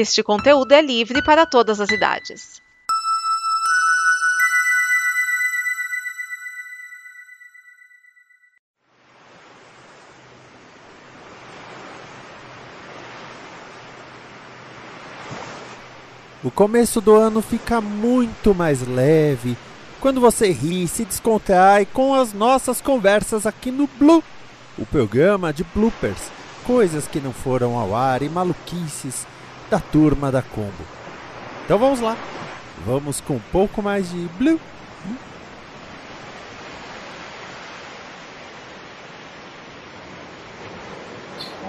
Este conteúdo é livre para todas as idades. O começo do ano fica muito mais leve. Quando você ri, se descontrai com as nossas conversas aqui no Blue, o programa de bloopers, coisas que não foram ao ar e maluquices da turma da Combo. Então vamos lá, vamos com um pouco mais de Blue.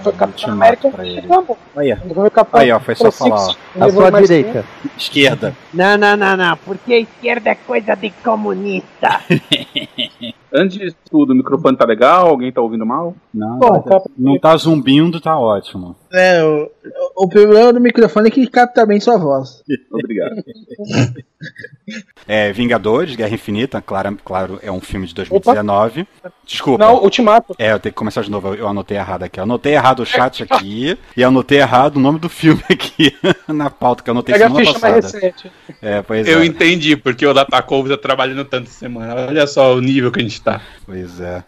Foi Capitão América pra ele. Aí, ó. Foi o Capitão Aí, ó, foi só falar, À sua direita. Esquerda. Não, não, não, não, porque a esquerda é coisa de comunista. Antes de tudo, o microfone tá legal? Alguém tá ouvindo mal? Não, Bom, tá- não tá zumbindo, tá ótimo. É, o, o problema do microfone é que capta bem sua voz. Obrigado. É, Vingadores, Guerra Infinita, claro, claro, é um filme de 2019. Desculpa. Não, Ultimato. É, eu tenho que começar de novo, eu- eu anotei errado aqui. Eu anotei errado o chat aqui e anotei errado o nome do filme aqui na pauta, que eu anotei Pega a semana ficha mais passada. recente. É, pois Eu é. entendi porque o Datacove tá trabalhando tanto essa semana. Olha só o nível que a gente tá. Pois é.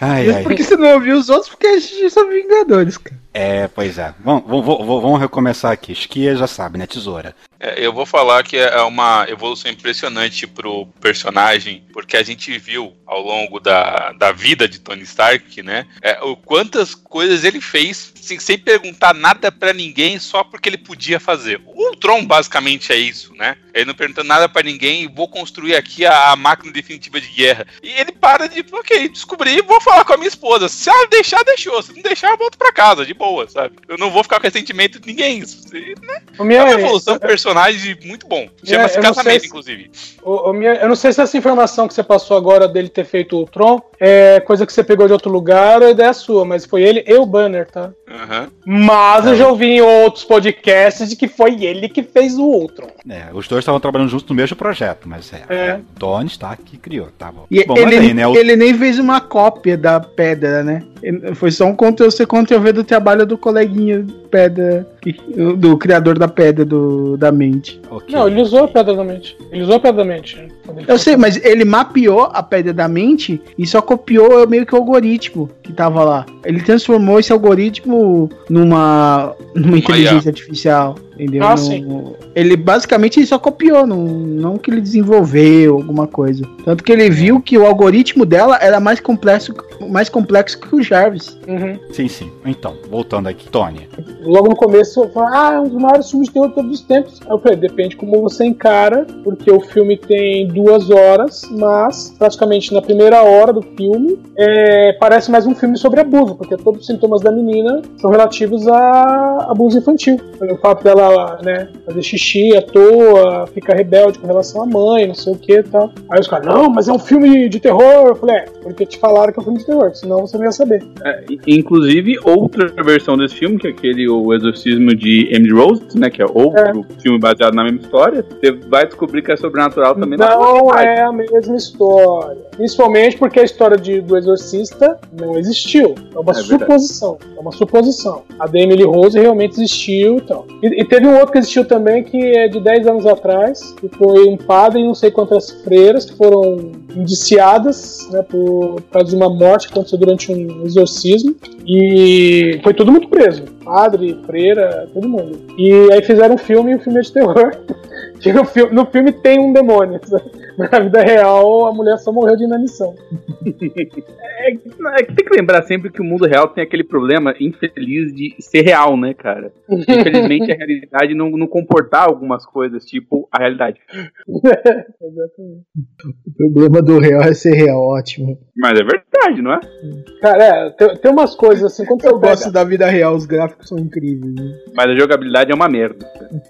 Ai, Mas ai. por que você não ouviu os outros? Porque a gente são Vingadores, cara. É, pois é. Vamos, vamos, recomeçar aqui. Esquia já sabe, né? Tesoura. É, eu vou falar que é uma evolução impressionante pro personagem, porque a gente viu ao longo da, da vida de Tony Stark, né? É, o quantas coisas ele fez assim, sem perguntar nada pra ninguém, só porque ele podia fazer. O Tron basicamente é isso, né? Ele não perguntando nada pra ninguém, vou construir aqui a, a máquina definitiva de guerra. E ele para de, ok, descobri, vou falar com a minha esposa. Se ela deixar, deixou. Se não deixar, eu volto pra casa, de boa, sabe? Eu não vou ficar com ressentimento de ninguém. Isso, né? O É minha, uma evolução personagem muito bom. Chama-se casamento, se- inclusive. o, o minha, eu não sei se essa informação que você passou agora dele ter feito o Tron é coisa que você pegou de outro lugar ou ideia sua, mas foi ele e o Banner, tá? Aham. Mas eu já ouvi em outros podcasts de que foi ele que fez o Ultron. É, os dois estavam trabalhando juntos no mesmo projeto, mas é. É. é Tony Stark que criou, tá bom. E bom, ele, aí, né? O, ele nem fez uma cópia da pedra, né? Foi só um Ctrl-C, Ctrl-V do trabalho do coleguinha pedra, do criador da pedra do, da mente. ok. Não, ele usou a Pedra da Mente. Ele usou a Pedra da Mente. Eu sei, mas ele mapeou a pedra da mente e só copiou meio que o algoritmo que tava lá. Ele transformou esse algoritmo numa, numa inteligência artificial, entendeu? Ah, sim. Ele basicamente ele só copiou, não, não que ele desenvolveu alguma coisa. Tanto que ele viu que o algoritmo dela era mais complexo, mais complexo que o Jarvis. Uhum. Sim, sim. Então, voltando aqui, Tony. Logo no começo eu falei, ah, é um dos maiores filmes de terror de todos os tempos. Aí eu falei, depende como você encara, porque o filme tem duas horas, mas praticamente na primeira hora do filme é, parece mais um filme sobre abuso, porque todos os sintomas da menina são relativos a abuso infantil. O fato dela né, fazer xixi à toa, ficar rebelde com relação à mãe, não sei o que e tal. Aí os caras, não, mas é um filme de terror. Eu falei, é, porque te falaram que é um filme de terror, senão você não ia saber. É, inclusive, outra versão desse filme, que é aquele O Exorcismo de Emily Rose, né? Que é outro filme baseado na mesma história. Você vai descobrir que é sobrenatural também na Não é a mesma história. Principalmente porque a história de, do Exorcista não existiu. É uma É verdade. suposição. É uma suposição. A da Emily Rose realmente existiu e tal. E teve um outro que existiu também, que é de 10 anos atrás, que foi um padre e não sei quantas freiras que foram indiciadas né, por causa de uma morte que aconteceu durante um exorcismo. E foi todo mundo preso. Padre, freira, todo mundo. E aí fizeram um filme e o filme é de terror. Que no, filme, no filme tem um demônio. Na vida real, a mulher só morreu de inanição. É, que- é que tem que lembrar sempre que o mundo real tem aquele problema infeliz de ser real, né, cara? Infelizmente a realidade não, não comportar algumas coisas, tipo a realidade. Exatamente. O problema do real é ser real, ótimo. Mas é verdade, não é? Cara, é, tem, tem umas coisas assim, quando Eu gosto pega, da vida real, os gráficos são incríveis. né? Mas a jogabilidade é uma merda.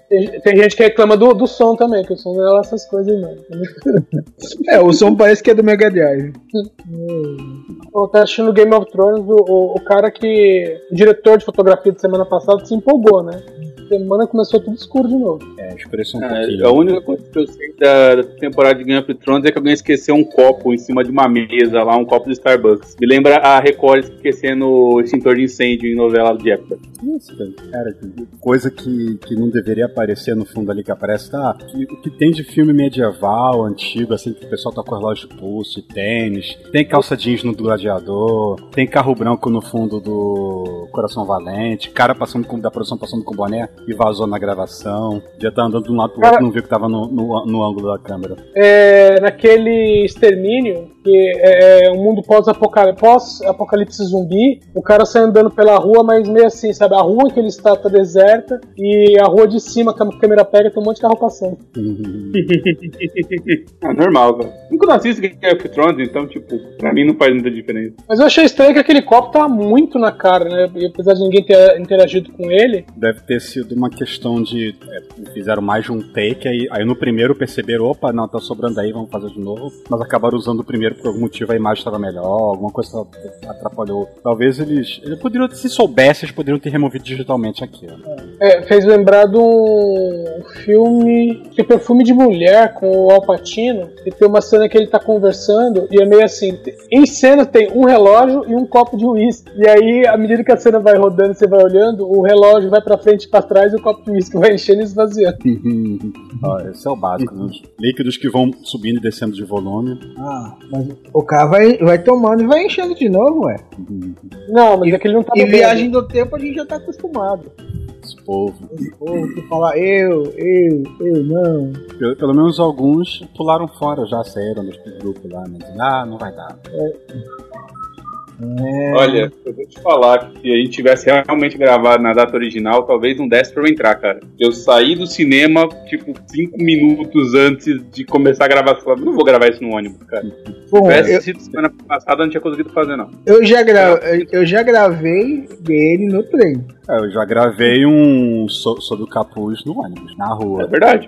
tem, tem gente que reclama do, do som também, que o som não é lá essas coisas não. É, o som parece que é do Mega Drive. Eu tava assistindo Game of Thrones, o, o, o cara que. O diretor de fotografia de semana passada se empolgou, né? semana começou tudo escuro de novo. É, escureceu um pouquinho. a única coisa que eu sei da, da temporada de Game of Thrones é que alguém esqueceu um copo em cima de uma mesa lá, um copo de Starbucks. Me lembra a Record esquecendo o extintor de incêndio em novela de época. Isso, cara. Coisa que, que não deveria aparecer no fundo ali que aparece, tá? O que tem de filme medieval, antigo, assim, que o pessoal tá com relógio de pulso, tênis, tem calça jeans no do gladiador, tem carro branco no fundo do Coração Valente, cara passando com, da produção passando com boné e vazou na gravação, já tá andando de um lado pro outro, Cara- não viu que tava no, no, no ângulo da câmera. É, naquele extermínio, que é um mundo pós-apocalipse pós-apocalipse zumbi, o cara sai andando pela rua, mas meio assim, sabe? A rua que ele está tá deserta e a rua de cima que a câmera pega tem um monte de carro passando. Ah, normal, velho. Nunca não assisto Game of Thrones, então, tipo, pra mim não faz muita diferença. Mas eu achei estranho que aquele copo tá muito na cara, né? E apesar de ninguém ter interagido com ele, Deve ter sido uma questão de. é, fizeram mais de um take, aí, aí no primeiro perceberam, opa, não, tá sobrando aí, vamos fazer de novo. Mas acabaram usando o primeiro por algum motivo, a imagem estava melhor, alguma coisa atrapalhou. Talvez eles. Eles poderiam, se soubessem, eles poderiam ter removido digitalmente aquilo. é, fez lembrar de um filme que é Perfume de Mulher com o Al Pacino. E tem uma cena que ele tá conversando e é meio assim: em cena tem um relógio e um copo de uísque. E aí, à medida que a cena vai rodando e você vai olhando, o relógio vai pra frente e pra trás e o copo de uísque vai enchendo e esvaziando. Ó, esse é o básico, né? Os líquidos que vão subindo e descendo de volume. Ah, mas o cara vai, vai tomando e vai enchendo de novo, ué. Não, mas aquele não tá bebendo. viagem do tempo a gente já tá acostumado. Esse povo. Esse povo que fala eu, eu, eu não. Pelo, pelo menos alguns pularam fora, já saíram dos grupos lá, né? Ah, não vai dar. É, Olha, eu vou te falar que se a gente tivesse realmente gravado na data original, talvez não desse pra eu entrar, cara. Eu saí do cinema, tipo, cinco minutos antes de começar a gravar. Eu falei, não vou gravar isso no ônibus, cara. Se bom, tivesse eu, sido semana passada, eu não tinha conseguido fazer, não. eu, já gra, eu já gravei dele no trem. É, eu já gravei um so, sob o capuz no ônibus, na É rua. verdade.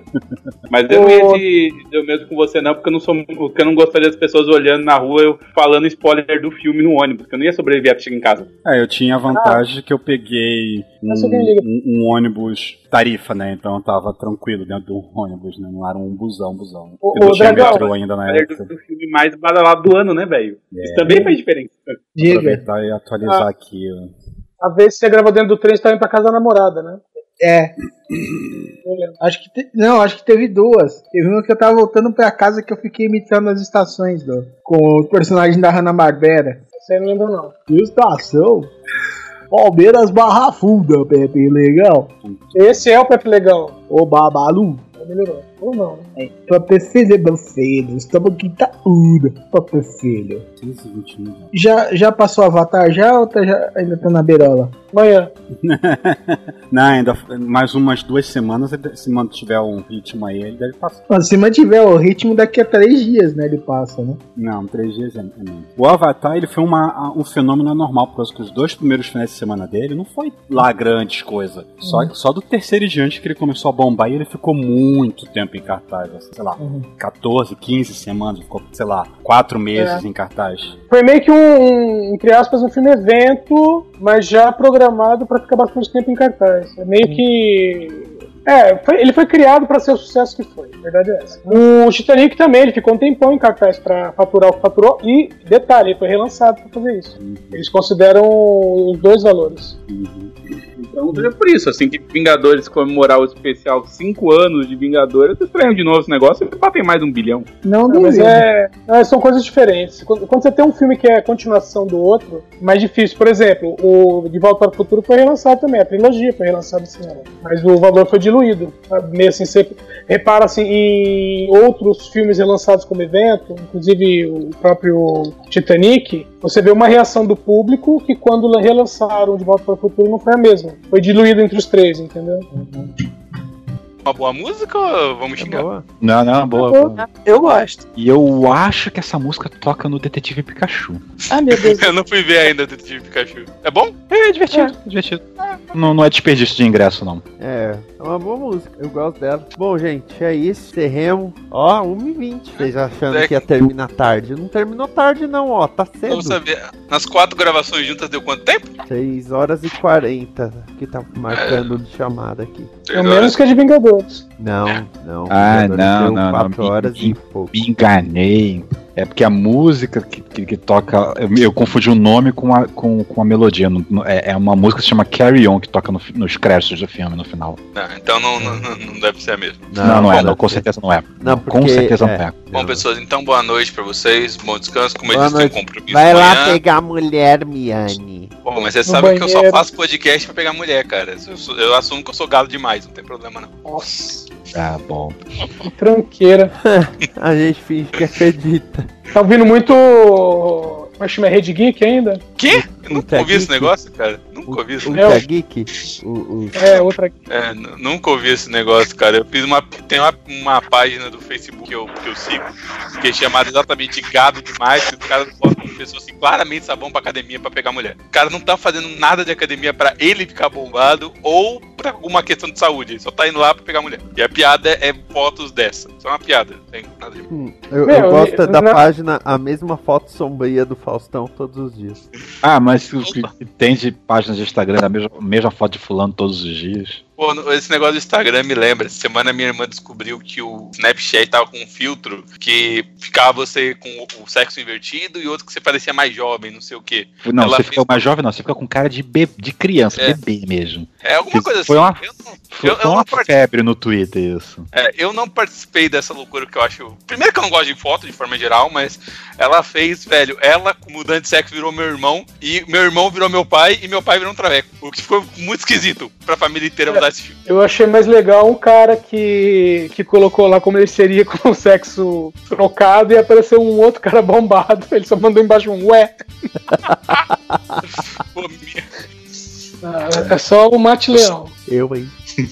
Mas eu não ia de, de eu mesmo com você, não, porque eu não sou. Porque eu não gostaria das pessoas olhando na rua eu falando spoiler do filme no ônibus, porque eu não ia sobreviver até chegar em casa. É, eu tinha a vantagem de que eu peguei um, alguém liga. um- um ônibus tarifa, né? Então eu tava tranquilo dentro do ônibus, né? Não era um busão, busão. Não ô, tinha Dragão, metrô ainda na época. do, filme mais badalado do ano, né, velho? Isso também faz diferença. Diga. Aproveitar e atualizar Ah. aqui. ó. A vez que você gravou dentro do trem, você tá indo pra casa da namorada, né? É. Eu. Acho que te- não, acho que teve duas. Teve uma que eu tava voltando pra casa que eu fiquei imitando as estações do, com o personagem da Hanna Barbera. Você não lembra, não. Estação Palmeiras Barra Funda, Pepe, legal. Esse é o Pepe Legal. Ô Babalu. Melhorou. Ou não, né? Papai filho, meu filho, estamos aqui tá. Papai filho. 15, 21, já. Já, passou o Avatar já ou tá já, ainda tá na beirola? Amanhã. Não, ainda mais umas duas semanas, se mantiver um ritmo aí, ele deve passar. Mas se mantiver o ritmo, daqui a três dias, né, ele passa, né? Não, três dias é é menos. O Avatar, ele foi uma, um fenômeno anormal, por causa que os dois primeiros finais de semana dele não foi lá grandes coisas. Só, só do terceiro diante que ele começou a bombar e ele ficou muito tempo em cartaz. assim, Sei lá, 14, 15 semanas, ficou, sei lá, quatro meses em cartaz. Foi meio que um, um, entre aspas, um filme evento, mas já programado pra ficar bastante tempo em cartaz. É meio que. É, foi- ele foi criado pra ser o sucesso que foi, a verdade é essa. O Titanic também, ele ficou um tempão em cartaz pra faturar o que faturou, e detalhe, ele foi relançado pra fazer isso. Eles consideram os dois valores. Então seja por isso, assim que Vingadores comemorar o especial 5 anos de Vingadores, eu estranho de novo esse negócio e batem mais de um bilhão. Não, Não, mas é, é, são coisas diferentes. Quando, quando você tem um filme que é a continuação do outro, mais difícil. Por exemplo, o De Volta para o Futuro foi relançado também, a trilogia foi relançada esse ano. Mas o valor foi diluído. Meio assim, você repara assim, em outros filmes relançados como evento, inclusive o próprio Titanic, você vê uma reação do público que quando relançaram De Volta para o Futuro não foi a mesma. Foi diluído entre os três, entendeu? Uma boa música ou vamos É xingar? boa. Não, não, boa, boa. Eu gosto. E eu acho que essa música toca no Detetive Pikachu. Ai, meu Deus. Eu não fui ver ainda o Detetive Pikachu. É bom? É divertido, divertido. Não, não é desperdício de ingresso, não. É, é uma boa música, eu gosto dela. Bom, gente, é isso. Terremo. Ó, 1h20. Vocês achando É. que ia terminar tarde? Não terminou tarde, não, ó. Tá cedo. Vamos saber. Nas quatro gravações juntas deu quanto tempo? 6 horas e 40 que tá marcando de chamada aqui. Pelo menos que é de Vingadores. Não, não. Ah, não, não, não. 4 horas Me- e pouco. Me enganei. É porque a música que, que, que toca. Eu, eu confundi o nome com a, com, com a melodia. Não- não- É, é uma música que se chama Carry On, que toca no nos créditos do filme no final. Não, então não, não, não- não deve ser a mesma. Não, não, é, deve não, com certeza não é. Não, com porque, certeza é. não é. Bom, pessoas, então boa noite pra vocês. Bom descanso. Como disse, tem um compromisso Vai lá amanhã. pegar a mulher, Miane. Pô, mas você No sabe que eu só banheiro. faço podcast pra pegar mulher, cara. Eu, sou- eu assumo que eu sou galo demais, não tem problema não. Nossa, Ah, bom. que tranqueira. A gente finge que acredita. Tá ouvindo muito. Como é que chama? Rede Geek ainda? Quê? Eu nunca ouvi esse negócio, cara. Nunca ouvi isso. O É, Ultra o- Geek? O, o- É, outra. É, nunca ouvi esse negócio, cara. Eu fiz uma. Tem uma, uma página do Facebook que eu, que eu sigo, que é chamada exatamente Gado Demais, que os caras botam pessoas assim, claramente sabão pra academia pra pegar mulher. O cara não tá fazendo nada de academia pra ele ficar bombado ou pra alguma questão de saúde. Ele só tá indo lá pra pegar mulher. E a piada é fotos dessa. Só uma piada. Não tem nada de. Hum, eu, Meu, eu gosto eu- da na- página A Mesma Foto Sombria do Faustão todos os dias. Ah, mas o que tem de páginas de Instagram da mesma, mesma foto de fulano todos os dias? Pô, esse negócio do Instagram me lembra. Essa semana minha irmã descobriu que o Snapchat tava com um filtro que ficava você com o- sexo invertido e outro que você parecia mais jovem, não sei o quê. Não, Ela você fez- fica mais jovem, não. Você fica com cara de, be de criança, É. bebê mesmo. É alguma coisa assim. foi uma- Eu não, Foi, Eu- eu uma part- febre no Twitter isso. é, eu não participei dessa loucura que eu acho. Primeiro que eu não gosto de foto de forma geral, mas ela fez, velho, ela mudando de sexo virou meu irmão e meu irmão virou meu pai e meu pai virou um traveco. O que ficou muito esquisito pra família inteira mudar esse filme. Eu achei mais legal um cara que, que colocou lá como ele seria com o sexo trocado e apareceu um outro cara bombado. Ele só mandou embaixo um ué. Pô, minha- Ah, É só o Mate Leão. Eu, hein?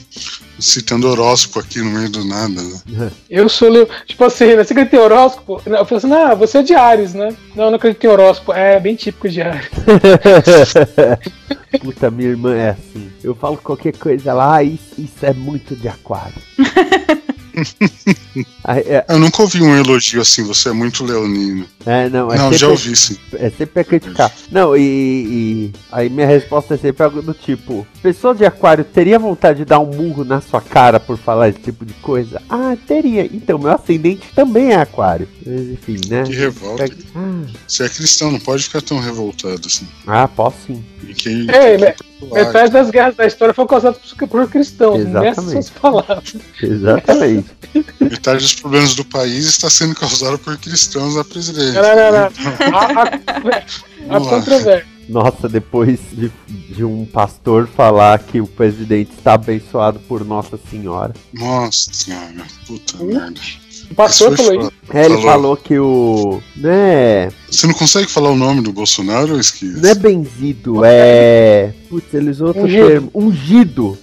Citando horóscopo aqui no meio do nada, né? Eu sou Leo. Tipo assim, né? Você acredita em horóscopo? Eu falei assim, ah, você é de Ares, né? Não, eu não acredito em horóscopo. É bem típico de Ares. Puta, minha irmã é assim. Eu falo qualquer coisa lá, ah, isso, isso é muito de aquário. É, Eu nunca ouvi um elogio assim, você é muito leonino. é, não, é Não, sempre, já ouvi sim. É sempre a criticar. Não, e, e aí minha resposta é sempre algo do tipo: Pessoa de aquário teria vontade de dar um murro na sua cara por falar esse tipo de coisa? Ah, teria. Então, meu ascendente também é aquário. Mas enfim, né? Que revolta. Ah, Você é cristão, não pode ficar tão revoltado assim. ah, posso sim. E quem. Ei, me- metade das guerras da história foi causada por, cristãos. Nessas Exatamente. suas palavras. Exatamente. Metade dos problemas do país está sendo causado por cristãos na presidência. Não, não, não. Há, há Vamos lá. controvérsia. Nossa, depois de, de um pastor falar que o presidente está abençoado por Nossa Senhora. Nossa senhora, puta merda. O pastor falou isso. É, ele Falou. falou que o. Né. Você não consegue falar o nome do Bolsonaro, ou esqueci? Não é benzido, é. Putz, ele usou outro Ungido. termo. Ungido.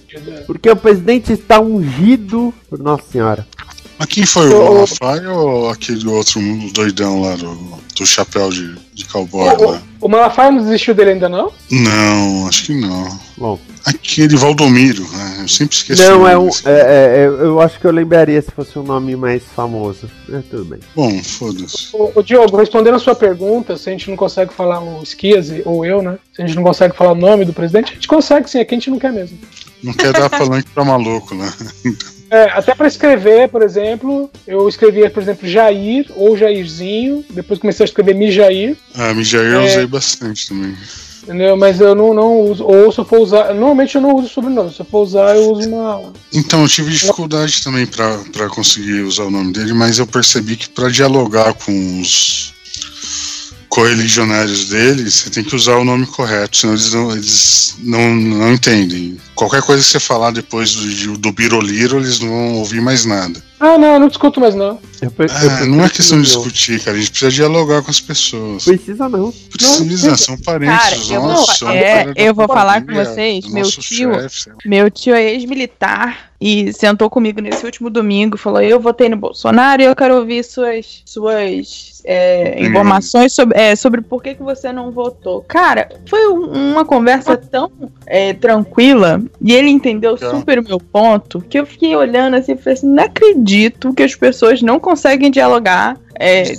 Porque o presidente está ungido por Nossa Senhora. Mas quem foi o Malafaia ou aquele outro doidão lá do, do chapéu de, de cowboy O, lá? o, o Malafaia não desistiu dele ainda, não? Não, acho que não. Bom. Aquele Valdomiro, né? Eu sempre esqueci. Não, é um. É, é, é, eu acho que eu lembraria se fosse um nome mais famoso. É, tudo bem. Bom, foda-se. O, o Diogo, respondendo a sua pergunta, se a gente não consegue falar o Esquiase, ou eu, né? Se a gente não consegue falar o nome do presidente, a gente consegue sim, é que a gente não quer mesmo. Não quer dar palanque pra maluco, né? É, até para escrever, por exemplo, eu escrevia, por exemplo, Jair ou Jairzinho, depois comecei a escrever Mijair, Ah, Mijair eu É. usei bastante também. entendeu? Mas eu não, não uso, ou se eu for usar, normalmente eu não uso sobrenome, se eu for usar, eu uso uma. Então, eu tive dificuldade também pra conseguir usar o nome dele, mas eu percebi que pra dialogar com os correligionários dele, você tem que usar o nome correto, senão eles não, eles não, não entendem. qualquer coisa que você falar depois do, do Biroliro, eles não vão ouvir mais nada. Ah, não, eu não discuto mais não. Eu per- eu não é questão de discutir, cara. A gente precisa dialogar com as pessoas. Precisa não. Precisa, são parentes Cara, eu vou, nossos. é, eu vou falar com vocês, meu tio, meu tio é ex-militar e sentou comigo nesse último domingo e falou: Eu votei no Bolsonaro e eu quero ouvir suas, suas é, informações sobre, é, sobre por que, que você não votou. Cara, foi um- uma conversa tão é, tranquila e ele entendeu super o meu ponto que eu fiquei olhando assim e falei assim: Não acredito que as pessoas não conseguem dialogar. É,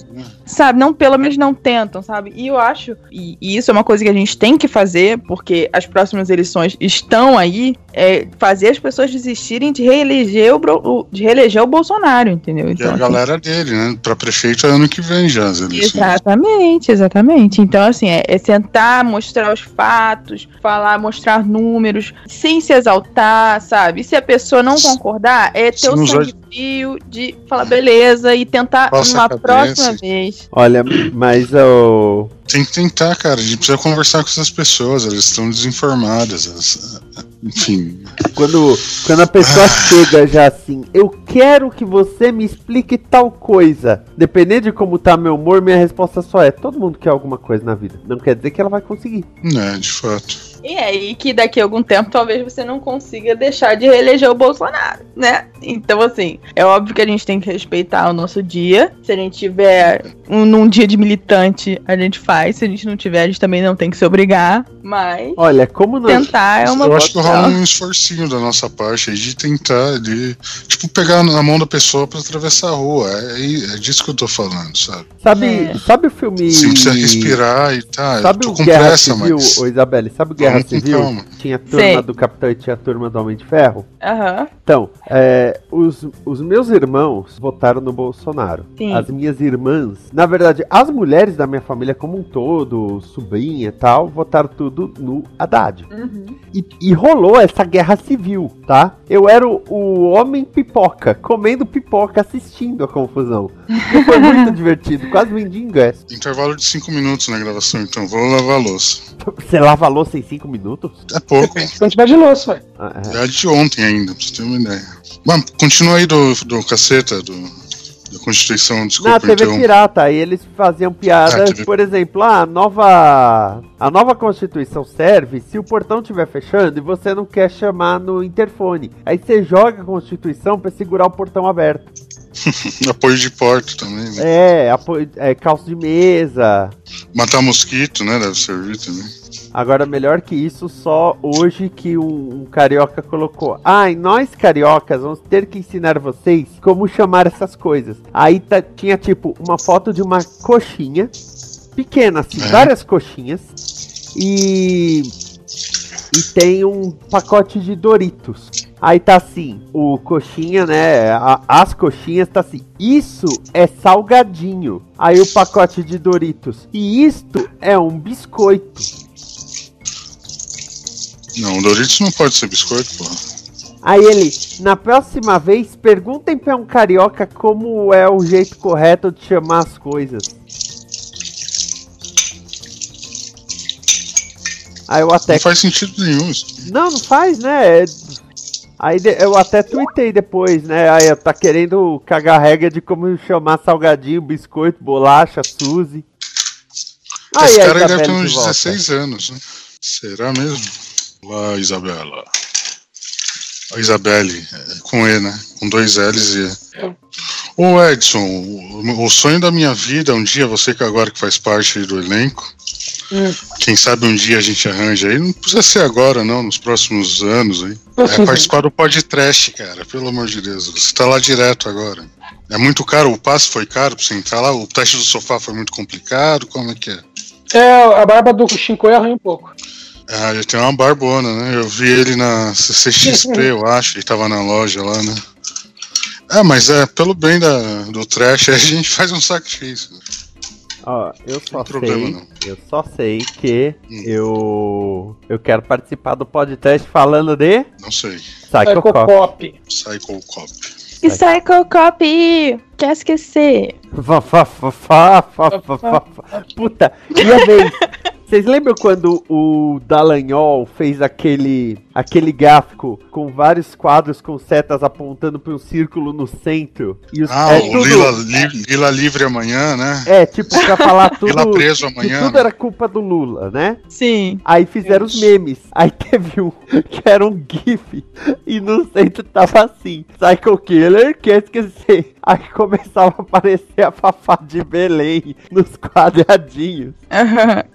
sabe, não, pelo menos não tentam, sabe? E eu acho, e, e isso é uma coisa que a gente tem que fazer, porque as próximas eleições estão aí, é fazer as pessoas desistirem de reeleger o, de reeleger o Bolsonaro, entendeu? E Então, a assim, galera dele, né? Pra prefeito é ano que vem já, as eleições. Exatamente, exatamente. Então, assim, é, é tentar mostrar os fatos, falar, mostrar números, sem se exaltar, sabe? E se a pessoa não concordar, é ter Se o sangue frio de falar beleza e tentar Coça a numa cabeça. próxima vez. Olha, mas o. Tem que tentar, cara. A gente precisa conversar com essas pessoas, elas estão desinformadas. elas- enfim. Quando, quando a pessoa chega já assim, eu quero que você me explique tal coisa. Dependendo de como tá meu humor, minha resposta só é: todo mundo quer alguma coisa na vida. Não quer dizer que ela vai conseguir. É, de fato. E aí que daqui a algum tempo talvez você não consiga deixar de reeleger o Bolsonaro, né? Então, assim, é óbvio que a gente tem que respeitar o nosso dia. Se a gente tiver um, num dia de militante, a gente faz. Se a gente não tiver, a gente também não tem que se obrigar. Mas Olha, como nós. tentar é uma Eu acho que rola um esforcinho da nossa parte aí de tentar, de, tipo, pegar na mão da pessoa pra atravessar a rua. É, é disso que eu tô falando, sabe? Sabe, É. sabe o filme. Você precisa respirar e tá. Sabe eu tô o com Guerra pressa, Civil, mas. ô Isabelle? Sabe o Guerra Vamos com Civil? calma. Tinha a turma Sei. do Capitão e tinha a turma do Homem de Ferro? Aham. Então, é, os, os meus irmãos votaram no Bolsonaro. Sim. As minhas irmãs, na verdade, as mulheres da minha família como um todo, sobrinha e tal, votaram tudo no Haddad. Uhum. E, e rolou essa guerra civil, tá? Eu era o, o homem pipoca, comendo pipoca, assistindo a confusão. E foi muito divertido, quase vendi ingresso. Intervalo de 5 minutos na gravação, então vou lavar a louça. Você lava a louça em 5 minutos? É pouco. Quantidade de louça, velho. Ah, é. É de ontem ainda, pra você ter uma ideia. Mas continua aí do, do caceta, do, da Constituição, Na desculpa, TV então. Pirata, aí eles faziam piadas, Ah, por exemplo, ah, a nova a nova Constituição serve se o portão estiver fechando e você não quer chamar no interfone. Aí você joga a Constituição pra segurar o portão aberto. Apoio de porta também, né? É, apo- é calço de mesa. Matar mosquito, né? Deve servir também. Agora, melhor que isso, só hoje que um, um carioca colocou. Ai, nós cariocas vamos ter que ensinar vocês como chamar essas coisas. Aí tá- tinha tipo uma foto de uma coxinha, pequena, assim, É. várias coxinhas. E. E tem um pacote de Doritos. Aí tá assim, o coxinha, né? a- as coxinhas tá assim. Isso é salgadinho. Aí o pacote de Doritos. E isto é um biscoito. Não, Doritos não pode ser biscoito, porra. Aí ele, na próxima vez, perguntem pra um carioca como é o jeito correto de chamar as coisas. Aí eu até. Não faz sentido nenhum isso. Não, não faz, né? É- Aí eu até tuitei depois, né? Aí tá querendo cagar regra de como chamar salgadinho, biscoito, bolacha, Suzy. Esse a cara aí deve ter uns de volta. 16 anos, né? Será mesmo? Lá, Isabela. A Isabelle, é, com E, né? Com dois L's e E. Ô Edson, o, sonho da minha vida, um dia, você que agora que faz parte do elenco, Hum. quem sabe um dia a gente arranja aí, não precisa ser agora não, nos próximos anos aí. É participar do podcast, cara, pelo amor de Deus. Você tá lá direto agora. É muito caro, o passe foi caro pra você entrar lá, o teste do sofá foi muito complicado, como é que é? É, a barba do Shinko arranha um pouco. Ah, ele tem uma barbona, né? Eu vi ele na CCXP, eu acho, ele tava na loja lá, né? É, mas é, pelo bem da, do trash, a gente faz um sacrifício. Ó, eu só problema, sei, não. eu só sei que Hum. eu eu quero participar do podcast falando de Não sei. Psycho Cop. Psycho Cop. Psycho Copy! Quer esquecer? Fá, fá, fá, fá, fá, fá, fá, fá. Puta, e a vez, Vocês lembram quando o Dallagnol fez aquele aquele gráfico com vários quadros com setas apontando para um círculo no centro? E os, Ah, é o tudo- Lila, Li- Lila livre amanhã, né? É, tipo, pra falar tudo. Lila preso que amanhã. tudo era culpa do Lula, né? Sim. Aí fizeram os memes. Aí teve um que era um GIF. E no centro tava assim: Psycho Killer quer esquecer. Aí começava a aparecer a Fafá de Belém nos quadradinhos.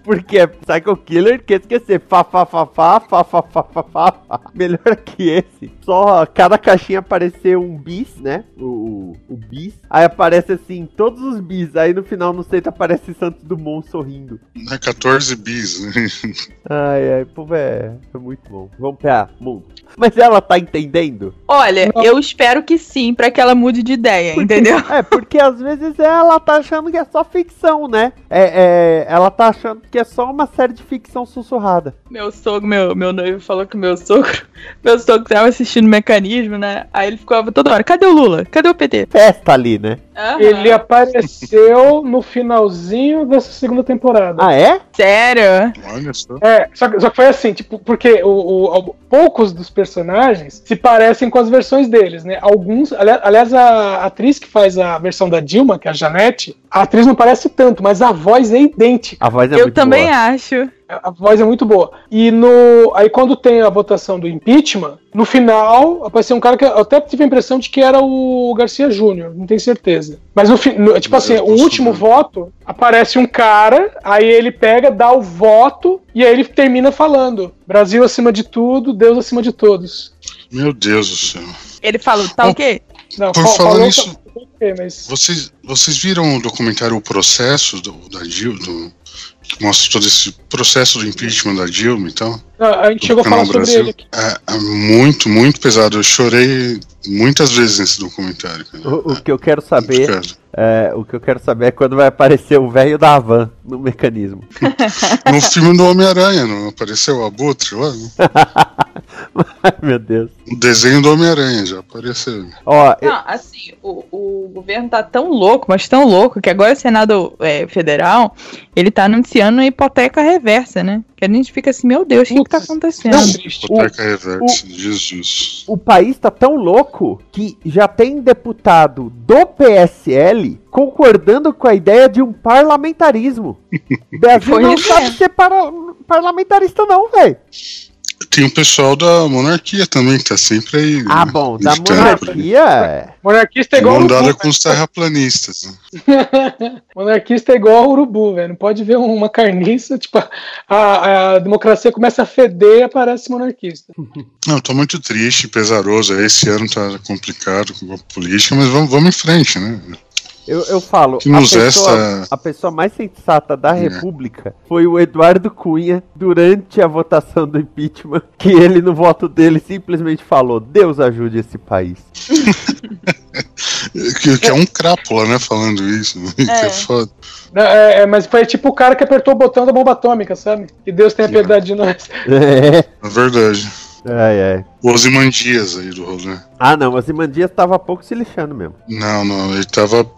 Porque é Psycho Killer quer esquecer. Fá, fá, fá, fá, fá, fá, fá, fá, fá. Melhor que esse. Só cada caixinha aparecer um bis, né? O, o, o bis. Aí aparece assim, todos os bis. Aí no final, no centro, aparece Santos Dumont sorrindo. É 14 bis, né? Ai, ai, pô, é, é muito bom. Vamos pra mundo. Mas ela tá entendendo? Olha, eu espero que sim, pra que ela mude de ideia, entendeu? É, porque às vezes ela tá achando que é só ficção, né? É, é, ela tá achando que é só uma série de ficção sussurrada. Meu sogro, meu, meu noivo falou que meu sogro, meu sogro tava assistindo Mecanismo, né? Aí ele ficava toda hora, cadê o Lula? Cadê o PT? Festa ali, né? Ele apareceu no finalzinho dessa segunda temporada. Ah, é? Sério? Olha só. É, só, que- só que foi assim, tipo, porque o, o- o- poucos dos personagens se parecem com as versões deles, né? Alguns, ali- aliás, a atriz que faz a versão da Dilma, que é a Janete, a atriz não parece tanto, mas a voz é idêntica. A voz é eu muito também boa. acho. A voz é muito boa. E no. Aí quando tem a votação do impeachment, no final apareceu um cara que eu até tive a impressão de que era o Garcia Júnior, não tenho certeza. Mas no, fi- no- tipo assim, o último voto aparece um cara, aí ele pega, dá o voto e aí ele termina falando: Brasil acima de tudo, Deus acima de todos. Meu Deus do céu. Ele falou, tá o quê? Não, Por fa- falar falou nisso- que- ok, mas Vocês, vocês viram o documentário O Processo do, da Dilma? do- que mostra todo esse processo do impeachment da Dilma e tal? não, a gente chegou a falar sobre ele aqui. É, é muito, muito pesado. Eu chorei muitas vezes nesse documentário. cara. O, o que eu quero saber. É, o que eu quero saber é quando vai aparecer o velho da van no mecanismo. No filme do Homem-Aranha, não apareceu o Abutre lá? Ai, meu Deus. O desenho do Homem-Aranha já apareceu. Ó, eu- Não, assim, o, o governo tá tão louco, mas tão louco, que agora o Senado é, Federal, ele tá anunciando a hipoteca reversa, né? Que a gente fica assim, meu Deus, o que, que tá acontecendo? Hipoteca reversa, Jesus. o país tá tão louco que já tem deputado do PSL concordando com a ideia de um parlamentarismo. O Brasil não é. sabe ser para- parlamentarista, não, velho. Tem o pessoal da monarquia também, que tá sempre aí. Ah, bom, da monarquia. é. Monarquista é igual Mandada urubu. com os terraplanistas. Né? Monarquista é igual urubu, velho. Não pode ver uma carniça, tipo, a, a democracia começa a feder e aparece monarquista. Não, tô muito triste, pesaroso. Esse ano tá complicado com a política, mas vamos, vamos em frente, né? Eu, eu falo, Que a nos pessoa, resta- a pessoa mais sensata da É. República foi o Eduardo Cunha durante a votação do impeachment, que ele no voto dele simplesmente falou: Deus ajude esse país. Que, que é um crápula, né, falando isso. Que é foda. Não, é, é, mas foi tipo o cara que apertou o botão da bomba atômica, sabe? Que Deus tenha piedade de nós. É. É verdade. Ai, ai. O Osimandias aí do rolê. Ah, não, mas Imandias tava pouco se lixando mesmo. Não, não, ele tava.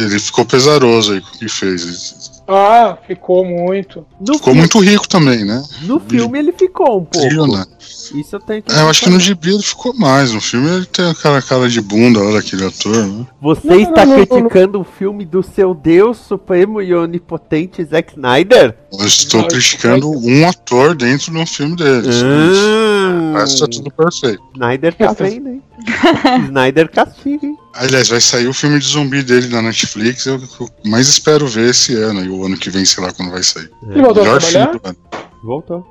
Ele ficou pesaroso aí com o que fez. Ah, ficou muito. No, Ficou fi- muito rico também, né? no filme ele ficou um pouco. Trilionário. Isso eu tenho que. É, eu acho que no gibi ele ficou mais. No filme ele tem aquela cara de bunda lá daquele ator, né? Você Não, está não, não, não. criticando o filme do seu Deus Supremo e Onipotente Zack Snyder? Eu estou Não, criticando um ator dentro de um filme dele. Ah, Mas tá tudo perfeito. Snyder tá vendo, hein? Snyder castiga, hein? Aliás, vai sair o filme de zumbi dele na Netflix. Eu, eu mais espero ver esse ano. E o ano que vem, sei lá quando vai sair. Ele voltou a Melhor trabalhar? filme do ano. Voltou.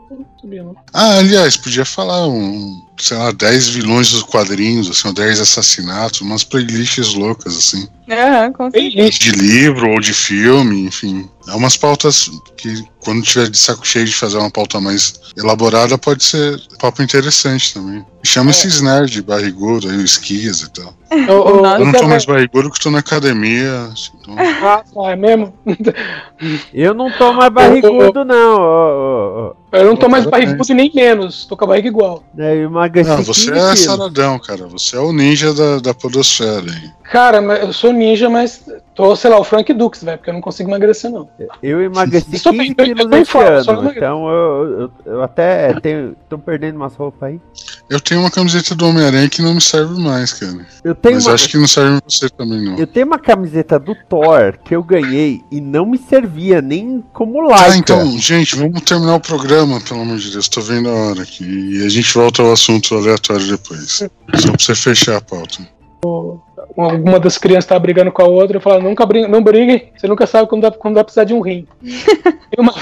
Ah, aliás, podia falar um, sei lá, 10 vilões dos quadrinhos, assim, ou 10 assassinatos, umas playlists loucas, assim. Aham, com certeza. De livro ou de filme, enfim. É umas pautas que, quando tiver de saco cheio de fazer uma pauta mais elaborada, pode ser um papo interessante também. Chama esses nerds barrigudo aí, o esquias e tal. O- o- Nossa. Eu não tô mais barrigudo porque tô na academia. assim, então- Ah, tá, é mesmo? Eu não tô mais barrigudo, não. ó. Eu não tô mais barrigudo e nem menos. Tô com a barriga igual. É, emagreci Não, você 15 é quilos. saradão, cara. Você é o ninja da, da podosfera aí. Cara, eu sou ninja, mas Tô, sei lá, o Frank Dux, velho, porque eu não consigo emagrecer, não. Eu emagreci Estou 15 bem, eu quilos esse forma, só ano, então eu, eu, eu até tenho, tô perdendo umas roupas aí. Eu tenho uma camiseta do Homem-Aranha que não me serve mais, cara. Eu tenho Mas uma, acho que não serve você também, não. eu tenho uma camiseta do Thor que eu ganhei e não me servia nem como like. Ah, então, gente, vamos terminar o programa, pelo amor de Deus. Tô vendo a hora aqui. E a gente volta ao assunto aleatório depois. Só pra você fechar a pauta. Alguma das crianças tá brigando com a outra, eu falo, nunca briga, não briguem, você nunca sabe quando, dá, quando vai precisar de um rim. e, uma,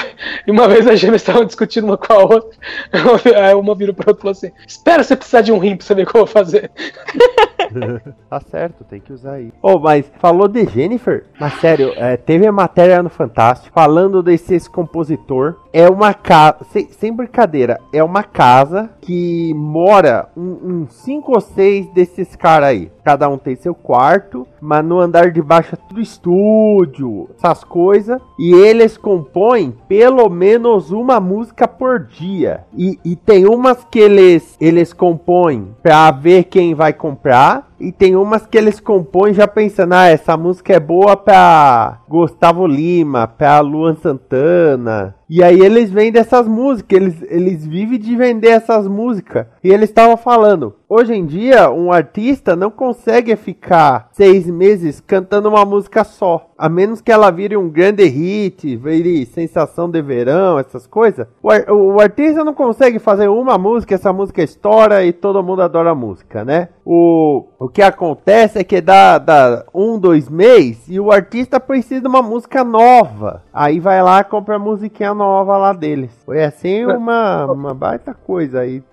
e uma vez as gêmeas estavam discutindo uma com a outra, aí uma virou pra outra e falou assim: Espera você precisar de um rim pra você ver o que eu vou fazer. tá certo, tem que usar aí. Oh, mas falou de Jennifer? Mas sério, é, teve a matéria no Fantástico falando desse esse compositor. É uma casa, sem, sem brincadeira, é uma casa que mora uns um, cinco ou seis desses caras aí. Cada um tem seu quarto, mas no andar de baixo é tudo estúdio, essas coisas. E eles compõem pelo menos uma música por dia. E, e tem umas que eles, eles compõem pra ver quem vai comprar. 감사합니다. E tem umas que eles compõem já pensando, ah, essa música é boa pra Gustavo Lima, pra Luan Santana. E aí eles vendem essas músicas, eles, eles vivem de vender essas músicas. E eles estavam falando, hoje em dia um artista não consegue ficar seis meses cantando uma música só. A menos que ela vire um grande hit, vire sensação de verão, essas coisas. O, ar- o artista não consegue fazer uma música, essa música estoura e todo mundo adora a música, né? O, o que acontece é que dá, dá um, dois meses e o artista precisa de uma música nova. Aí vai lá e compra a musiquinha nova lá deles. Foi assim uma, uma baita coisa aí.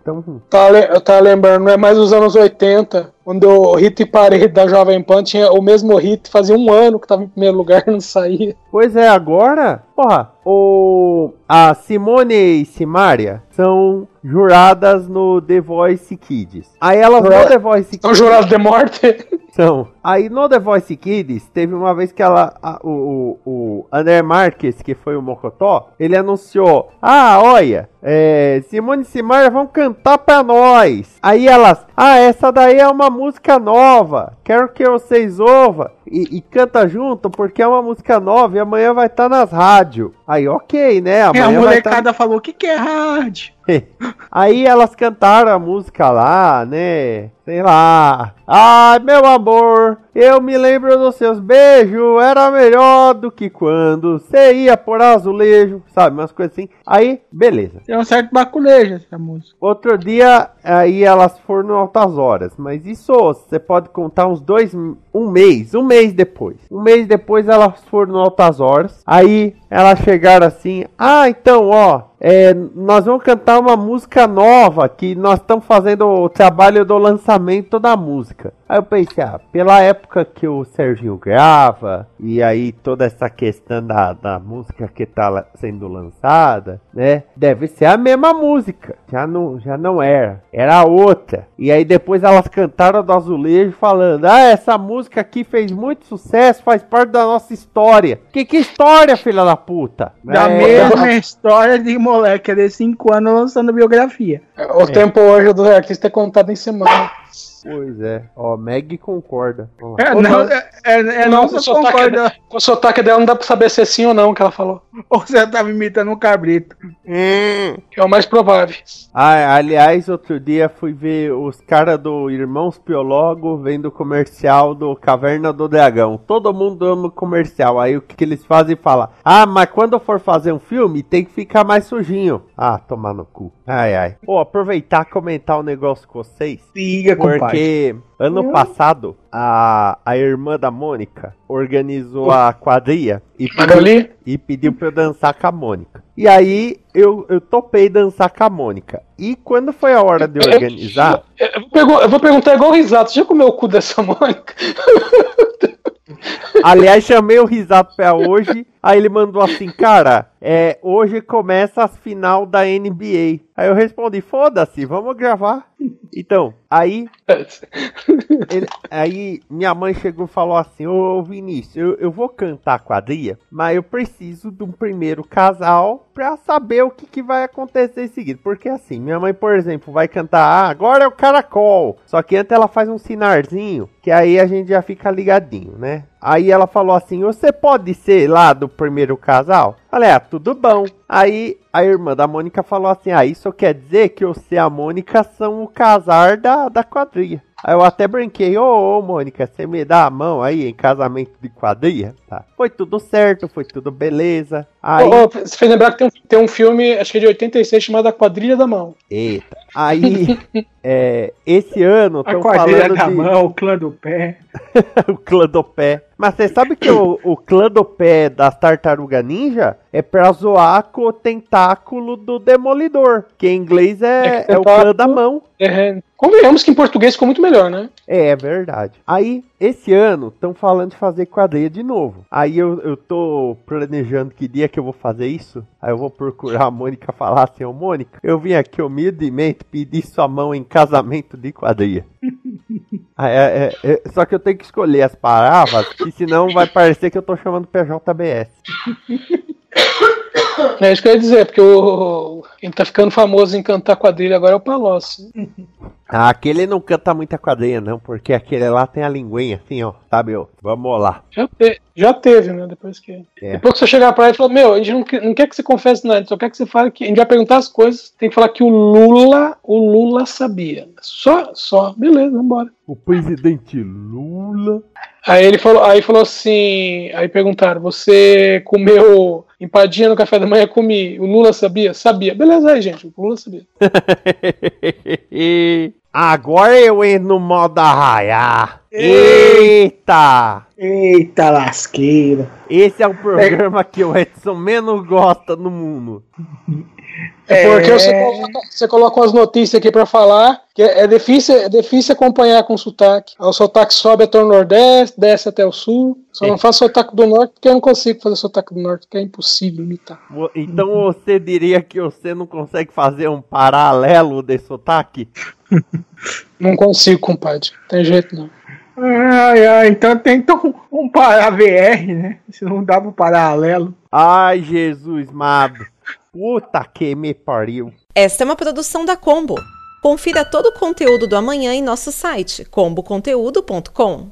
Le- Eu tava lembrando, não é mais os anos 80, quando o hit parede da Jovem Pan tinha o mesmo hit, fazia um ano que tava em primeiro lugar e não saía. Pois é, agora, porra, o, a Simone e Simária são juradas no The Voice Kids. Aí elas no The Voice Kids. São jurados de morte. São. Aí no The Voice Kids, teve uma vez que ela, a- o, o, o André Marques, que foi o Mocotó, ele anunciou: Ah, olha, é, Simone e Simaria vão cantar pra nós. Aí elas: Ah, essa daí é uma música nova, quero que vocês ouvam. E, e canta junto, porque é uma música nova e amanhã vai estar nas rádios. Aí, ok, né? É, a Amanhã tá... molecada falou: o que, que é hard? Aí elas cantaram a música lá, né? Sei lá. Ai, meu amor, eu me lembro dos seus beijos. Era melhor do que quando você ia por azulejo, sabe? Umas coisas assim. Aí, beleza. Tem um certo baculejo essa música. Outro dia, aí elas foram Altas Horas. Mas isso você pode contar uns dois, um mês, um mês depois. Um mês depois elas foram no Altas Horas. Aí elas chegaram assim: Ah, então, ó, é, nós vamos cantar uma música nova que nós estamos fazendo o trabalho do lançamento da música. Aí eu pensei, ah, pela época que o Serginho grava, e aí toda essa questão da, da música que tá la- sendo lançada, né? Deve ser a mesma música. Já não, já não era. Era outra. E aí depois elas cantaram do azulejo falando: Ah, essa música aqui fez muito sucesso, faz parte da nossa história. Que que história, filha da puta? Da É, mesma história de moleque de 5 anos lançando biografia. O tempo hoje do artista é contado em semana. Pois é. Ó, Meg concorda. É, Ô, não, é, é, é Não, não, com o sotaque concorda. Com o sotaque dela não dá pra saber se é sim ou não que ela falou. Ou você tava imitando um cabrito. Que é o mais provável. Ah, aliás, outro dia fui ver os caras do Irmãos Piologo vendo o comercial do Caverna do Dragão. Todo mundo ama o comercial. Aí o que, que eles fazem? Fala: Ah, mas quando for fazer um filme tem que ficar mais sujinho. Ah, tomar no cu. Ai, ai. Pô, aproveitar e comentar um negócio com vocês. Siga, compadre. Porque ano passado a, a irmã da Mônica organizou a quadrilha e pediu, e pediu pra eu dançar com a Mônica. E aí eu, eu topei dançar com a Mônica. E quando foi a hora de organizar, Eu vou, pergu- eu vou perguntar igual o Risato. Você já comeu o cu dessa Mônica? aliás, chamei o Risato pra hoje. Aí ele mandou assim, cara, é, hoje começa as final da NBA. Aí eu respondi, foda-se, vamos gravar. Então, Aí, ele- aí minha mãe chegou e falou assim: Ô Vinícius, eu, eu vou cantar a quadrilha, mas eu preciso de um primeiro casal pra saber o que, que vai acontecer em seguida. Porque assim, minha mãe, por exemplo, vai cantar ah, agora é o caracol. Só que antes ela faz um sinarzinho, que aí a gente já fica ligadinho, né? Aí ela falou assim: Você pode ser lá do primeiro casal? Falei, ah, tudo bom. Aí a irmã da Mônica falou assim: Ah, isso quer dizer que você e a Mônica são o casar da, da quadrilha. Aí eu até brinquei, ô, ô Mônica, você me dá a mão aí em casamento de quadrilha? Tá. Foi tudo certo, foi tudo beleza. Aí. Ô, ô, você fez lembrar que tem um, tem um filme, acho que é de 86, chamado A Quadrilha da Mão. Eita. Aí, é, esse ano A quadrilha falando da de mão, o clã do pé. o clã do pé. Mas você sabe que o, o clã do pé das tartaruga ninja é pra zoar com o tentáculo do demolidor. Que em inglês é, É é o clã da mão. É, convenhamos que em português ficou muito melhor, né? É, é verdade. Aí, esse ano, estão falando de fazer quadrilha de novo. Aí eu, eu tô planejando que dia que eu vou fazer isso. Aí eu vou procurar a Mônica falar assim, ô Mônica, eu vim aqui humildemente pedir sua mão em casamento de quadrilha. É, é, é, só que eu tenho que escolher as palavras, que senão vai parecer que eu tô chamando PJBS. É isso que eu ia dizer, porque o, quem tá ficando famoso em cantar quadrilha agora é o Palocci. Ah, aquele não canta muita quadrilha, não, porque aquele lá tem a linguinha assim, ó. Sabe, ó. Vamos lá. Já, te- já teve, né? Depois que. É. Depois que você chegar pra ele e falar, meu, a gente não, não quer que você confesse nada, a gente só quer que você fale que. A gente vai perguntar as coisas, tem que falar que o Lula, o Lula sabia. Só, só, beleza, vambora. O presidente Lula. Aí ele falou, aí falou assim, aí perguntaram, você comeu empadinha no café da manhã? Comi. O Lula sabia? Sabia. Beleza aí, gente, o Lula sabia. Agora eu entro no modo arraiar. Eita! Eita lasqueira. Esse é o programa que o Edson menos gosta no mundo. É porque você coloca, você coloca umas notícias aqui pra falar, que é, é difícil, é difícil acompanhar com sotaque. O sotaque sobe até o Nordeste, desce até o Sul. Só não faço sotaque do Norte porque eu não consigo fazer sotaque do Norte, porque é impossível imitar. Então você diria que você não consegue fazer um paralelo de sotaque? Não consigo, compadre. Tem jeito não. Ai, ai, então tem que um, um para VR, né? Se não dá pro paralelo. Ai, Jesus, mado. Puta que me pariu. Esta é uma produção da Combo. Confira todo o conteúdo do amanhã em nosso site comboconteúdo.com.